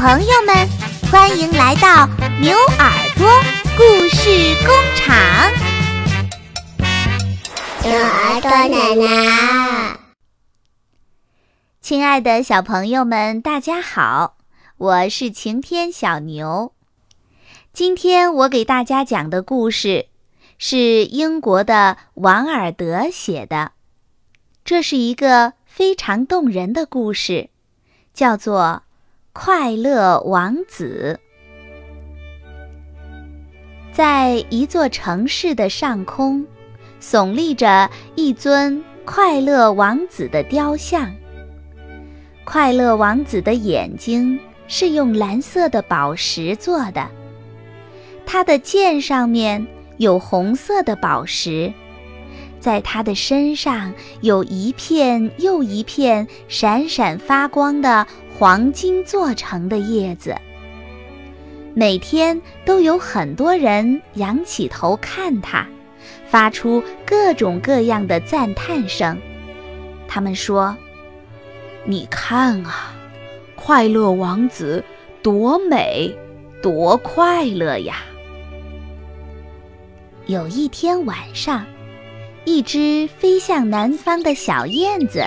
朋友们，欢迎来到牛耳朵故事工厂。牛耳朵奶奶，亲爱的小朋友们，大家好，我是晴天小牛。今天我给大家讲的故事是英国的王尔德写的，这是一个非常动人的故事，叫做。快乐王子在一座城市的上空，耸立着一尊快乐王子的雕像。快乐王子的眼睛是用蓝色的宝石做的，他的剑上面有红色的宝石，在他的身上有一片又一片闪闪发光的。黄金做成的叶子，每天都有很多人仰起头看它，发出各种各样的赞叹声。他们说：“你看啊，快乐王子多美，多快乐呀！”有一天晚上，一只飞向南方的小燕子。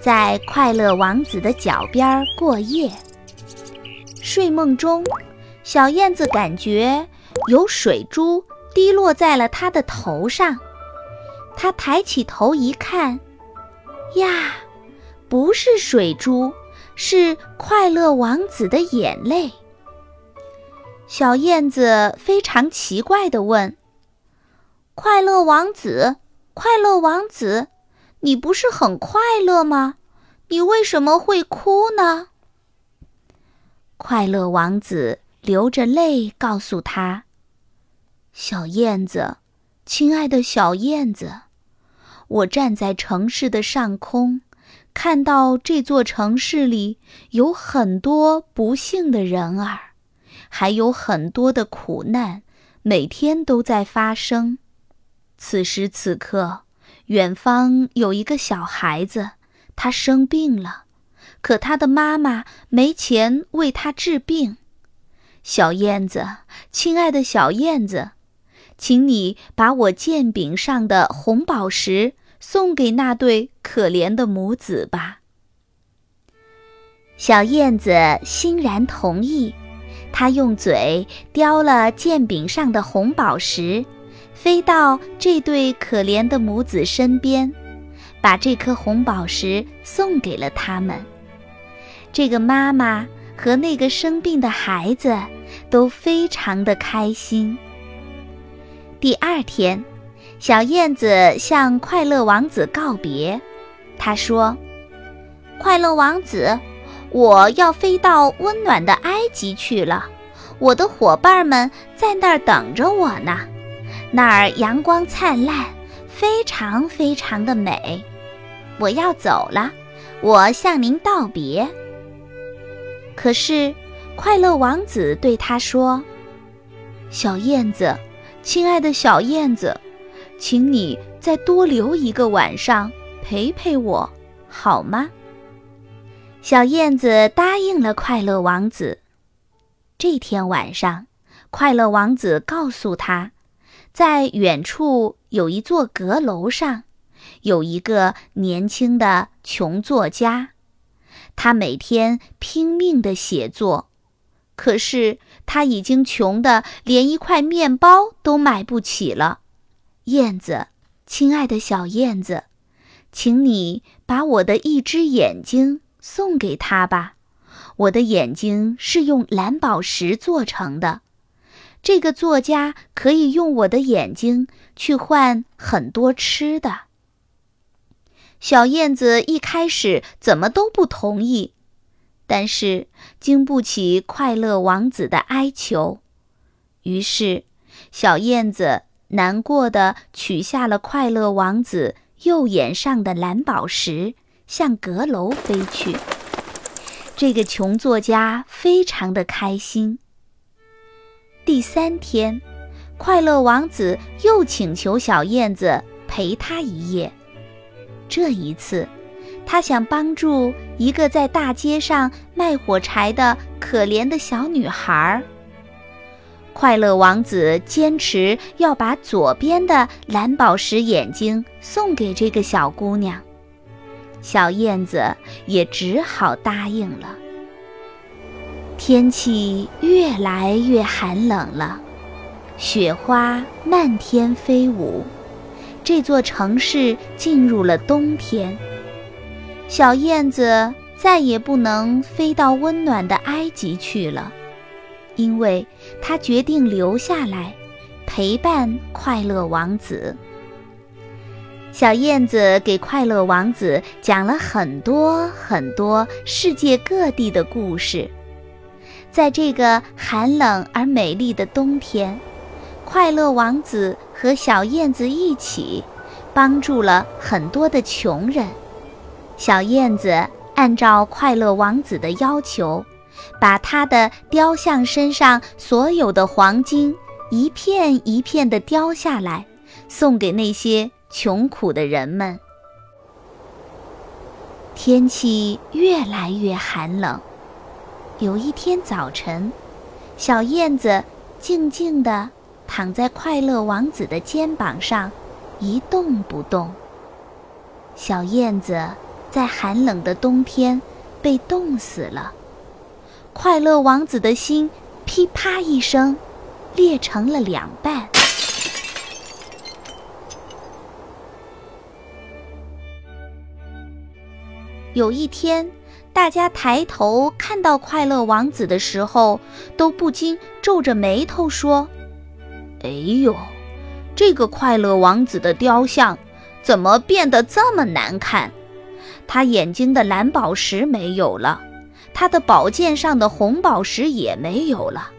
在快乐王子的脚边过夜。睡梦中，小燕子感觉有水珠滴落在了它的头上。它抬起头一看，呀，不是水珠，是快乐王子的眼泪。小燕子非常奇怪地问：“快乐王子，快乐王子。”你不是很快乐吗？你为什么会哭呢？快乐王子流着泪告诉他：“小燕子，亲爱的小燕子，我站在城市的上空，看到这座城市里有很多不幸的人儿，还有很多的苦难，每天都在发生。此时此刻。”远方有一个小孩子，他生病了，可他的妈妈没钱为他治病。小燕子，亲爱的小燕子，请你把我剑柄上的红宝石送给那对可怜的母子吧。小燕子欣然同意，她用嘴叼了剑柄上的红宝石。飞到这对可怜的母子身边，把这颗红宝石送给了他们。这个妈妈和那个生病的孩子都非常的开心。第二天，小燕子向快乐王子告别，她说：“快乐王子，我要飞到温暖的埃及去了，我的伙伴们在那儿等着我呢。”那儿阳光灿烂，非常非常的美。我要走了，我向您道别。可是，快乐王子对他说：“小燕子，亲爱的小燕子，请你再多留一个晚上陪陪我，好吗？”小燕子答应了快乐王子。这天晚上，快乐王子告诉他。在远处有一座阁楼上，有一个年轻的穷作家，他每天拼命地写作，可是他已经穷的连一块面包都买不起了。燕子，亲爱的小燕子，请你把我的一只眼睛送给他吧，我的眼睛是用蓝宝石做成的。这个作家可以用我的眼睛去换很多吃的。小燕子一开始怎么都不同意，但是经不起快乐王子的哀求，于是小燕子难过的取下了快乐王子右眼上的蓝宝石，向阁楼飞去。这个穷作家非常的开心。第三天，快乐王子又请求小燕子陪他一夜。这一次，他想帮助一个在大街上卖火柴的可怜的小女孩。快乐王子坚持要把左边的蓝宝石眼睛送给这个小姑娘，小燕子也只好答应了。天气越来越寒冷了，雪花漫天飞舞，这座城市进入了冬天。小燕子再也不能飞到温暖的埃及去了，因为它决定留下来陪伴快乐王子。小燕子给快乐王子讲了很多很多世界各地的故事。在这个寒冷而美丽的冬天，快乐王子和小燕子一起帮助了很多的穷人。小燕子按照快乐王子的要求，把他的雕像身上所有的黄金一片一片地雕下来，送给那些穷苦的人们。天气越来越寒冷。有一天早晨，小燕子静静地躺在快乐王子的肩膀上，一动不动。小燕子。在寒冷的冬天，被冻死了。快乐王子的心噼啪一声，裂成了两半。有一天，大家抬头看到快乐王子的时候，都不禁皱着眉头说：“哎呦，这个快乐王子的雕像怎么变得这么难看？”他眼睛的蓝宝石没有了，他的宝剑上的红宝石也没有了，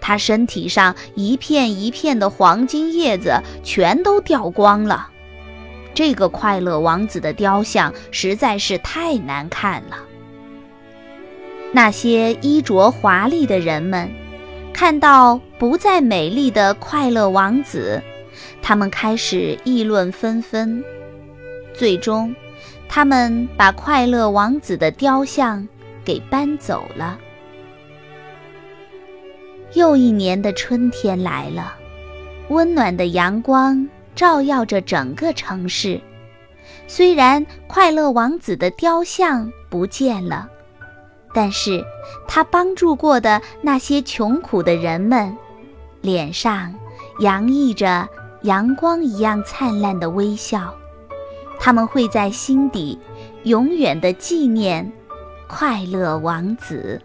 他身体上一片一片的黄金叶子全都掉光了。这个快乐王子的雕像实在是太难看了。那些衣着华丽的人们看到不再美丽的快乐王子，他们开始议论纷纷，最终。他们把快乐王子的雕像给搬走了。又一年的春天来了，温暖的阳光照耀着整个城市。虽然快乐王子的雕像不见了，但是他帮助过的那些穷苦的人们，脸上洋溢着阳光一样灿烂的微笑。他们会在心底永远的纪念快乐王子。